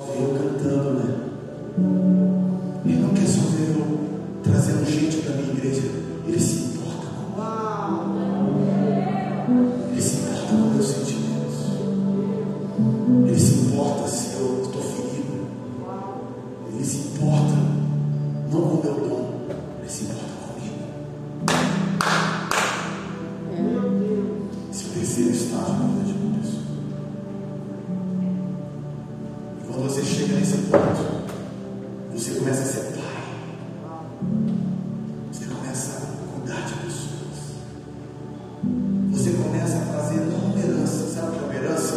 Eu cantando, né? Ele não quer só ver eu gente para minha igreja. Ele se importa comigo. Ele se importa com meus sentimentos. Ele quando você chega nesse ponto, você começa a ser pai. Você começa a cuidar de pessoas. Você começa a não uma herança. Sabe o que é uma herança?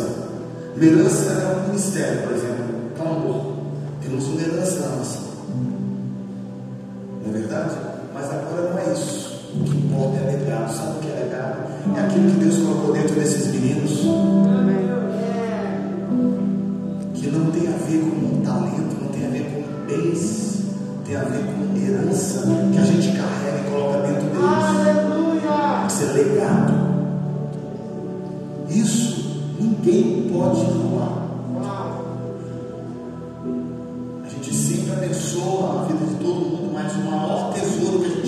Uma herança é um ministério, por exemplo, clamor. Temos uma herança na nação. Ver com talento, não tem a ver com bens, tem a ver com herança que a gente carrega e coloca dentro deles. Isso é legado. Isso ninguém pode roubar. A gente sempre abençoa a vida de todo mundo, mas o maior tesouro que a gente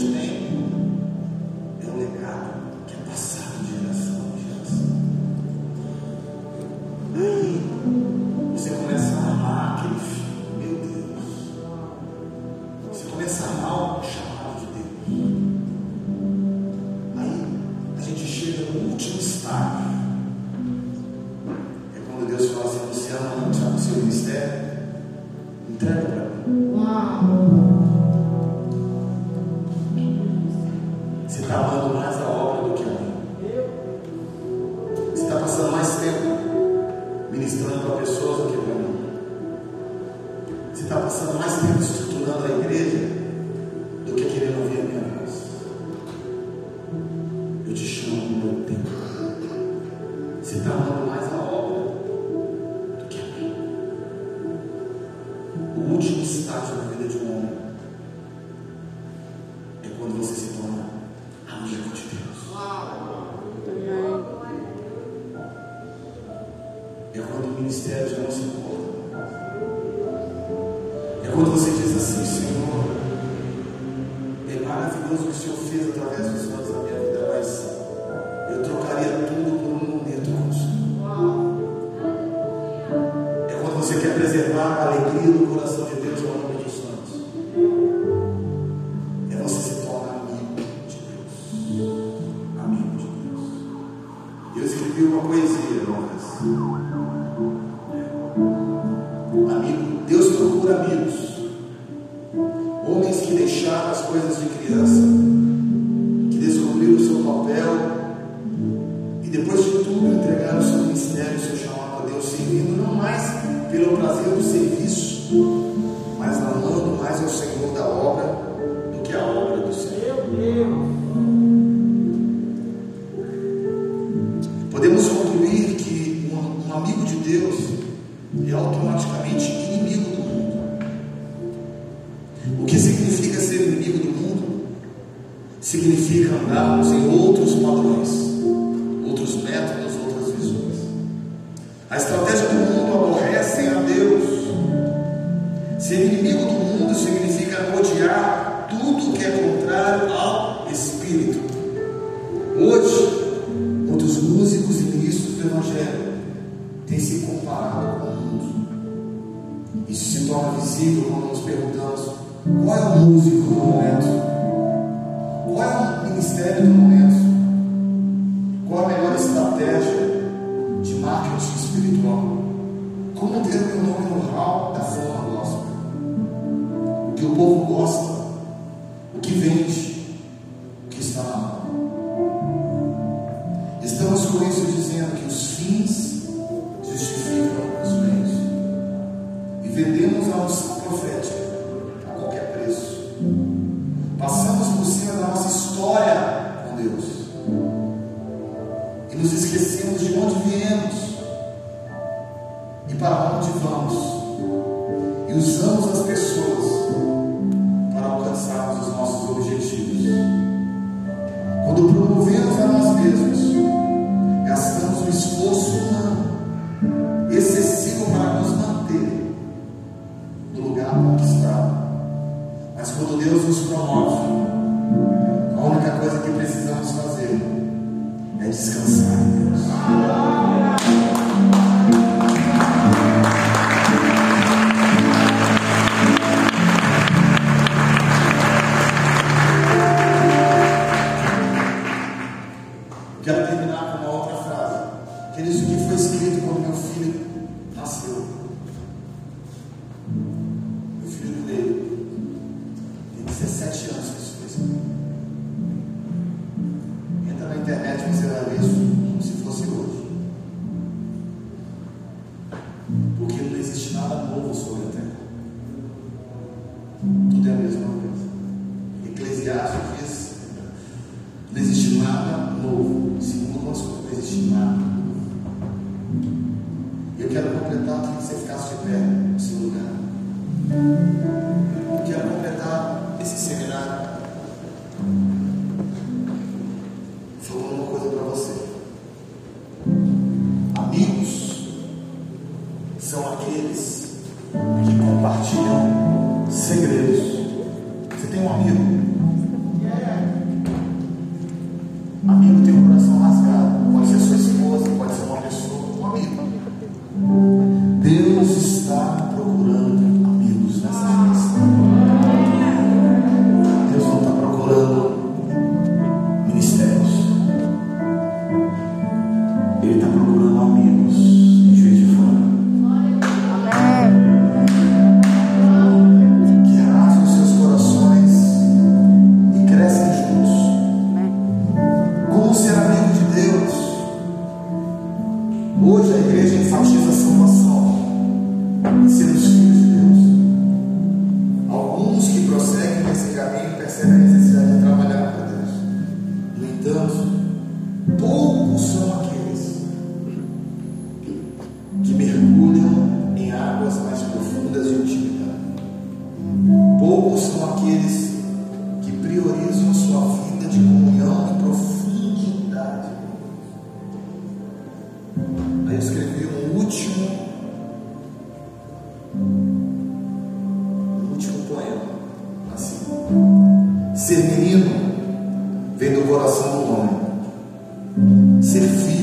Está passando mais tempo estruturando a igreja quando você diz assim, Senhor, é maravilhoso o que o Senhor fez através dos anos da minha vida, mas eu trocaria tudo por um momento com o Senhor. É quando você quer preservar a alegria do coração de Deus ao longo dos anos. É você se torna amigo de Deus. Amigo de Deus. Eu escrevi uma poesia, irmãos. Amigo, Deus procura amigos. Homens que deixaram as coisas de criança, que descobriram o seu papel e depois de tudo entregaram o seu ministério, o seu chamado a Deus, servindo não mais pelo prazer do serviço, mas amando mais ao Senhor da obra Significa andarmos em outros padrões, outros métodos, outras visões. A estratégia do mundo aborrece a Deus. Ser inimigo do mundo significa odiar tudo que é contrário ao Espírito. Hoje, muitos músicos e ministros do Evangelho têm se comparado com o mundo. Isso se torna visível quando nos perguntamos qual é o músico do momento, o ministério do momento, qual a melhor estratégia de marketing espiritual, como ter o meu nome no hall da fama gospel, o que o povo gosta, o que vende, o que está na mão. Estamos com isso dizendo que os fins justificam os meios. E vendemos a unção profética Eu Quero completar esse seminário falando uma coisa para você. Amigos são aqueles que compartilham segredos. Você tem um amigo? Amigo tem um coração rasgado. Pode ser sua esposa, pode ser uma pessoa, um amigo. Deus está procurando Ser menino vem do coração do homem. Ser filho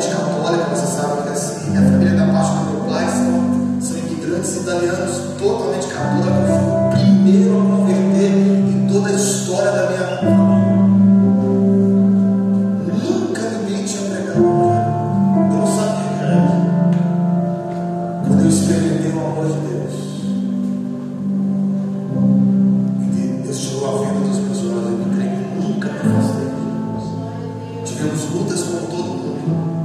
gente católica, você sabe que é assim. Né? A família da parte do meu pai são, são imigrantes italianos totalmente católicos. Eu fui o primeiro a converter em toda a história da minha vida. Nunca ninguém tinha pregado. Né? Eu não sabia. Quando eu experimentei o amor de Deus. lutas com todo mundo.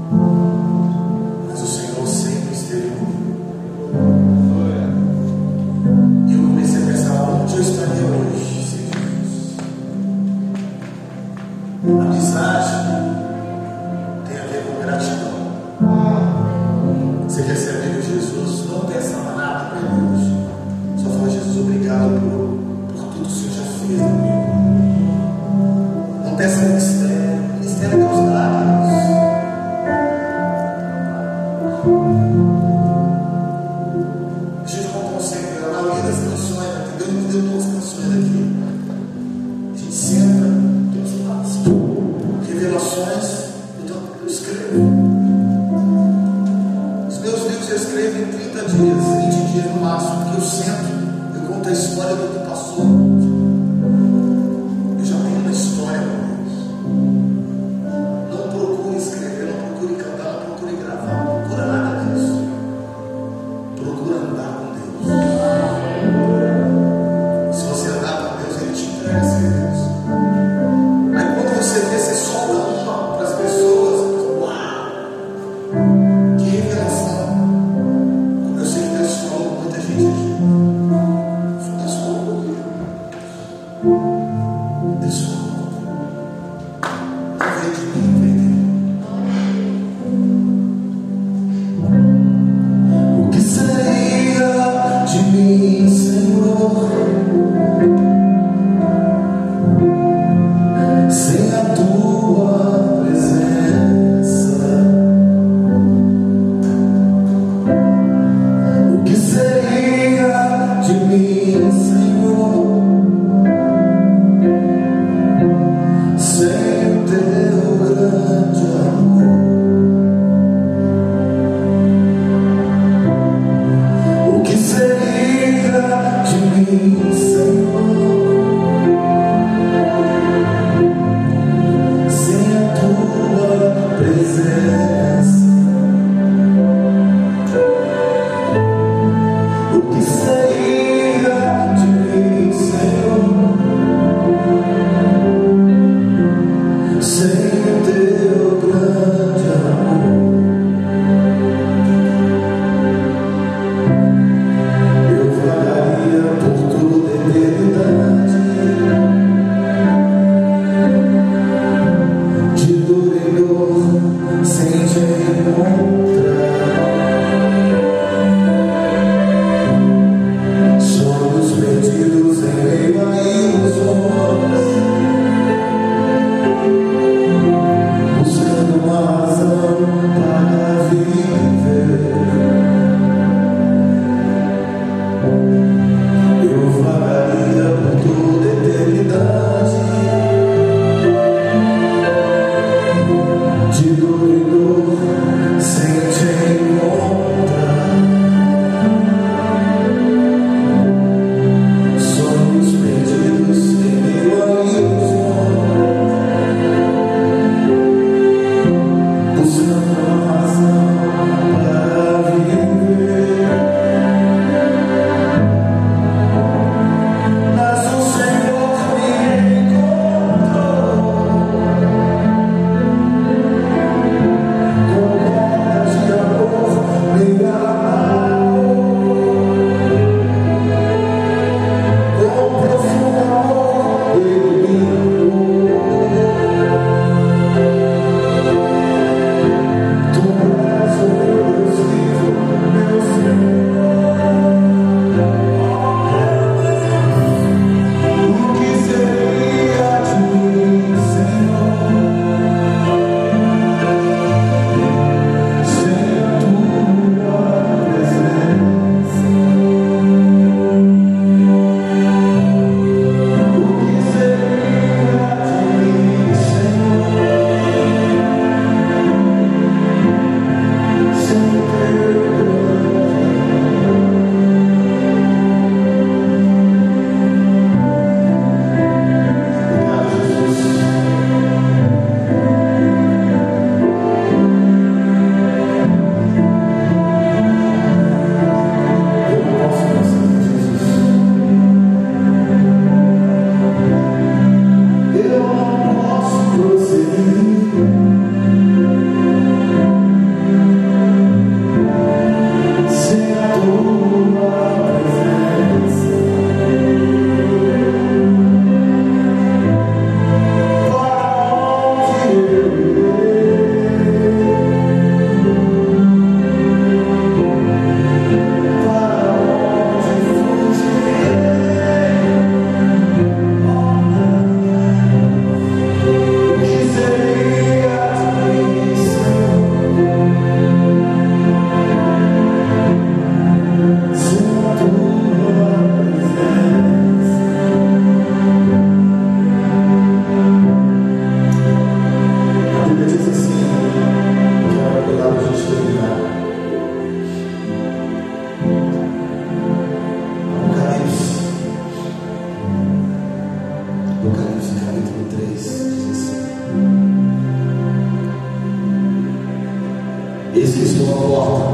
Eis que porta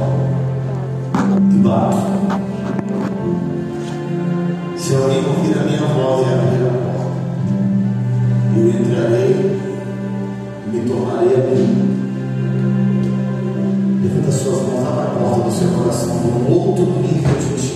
e bato. Se alguém ouvir a minha voz e abrir a porta, eu entrarei e me tornarei amigo. Levanta suas mãos, abra a porta do seu coração para um outro nível de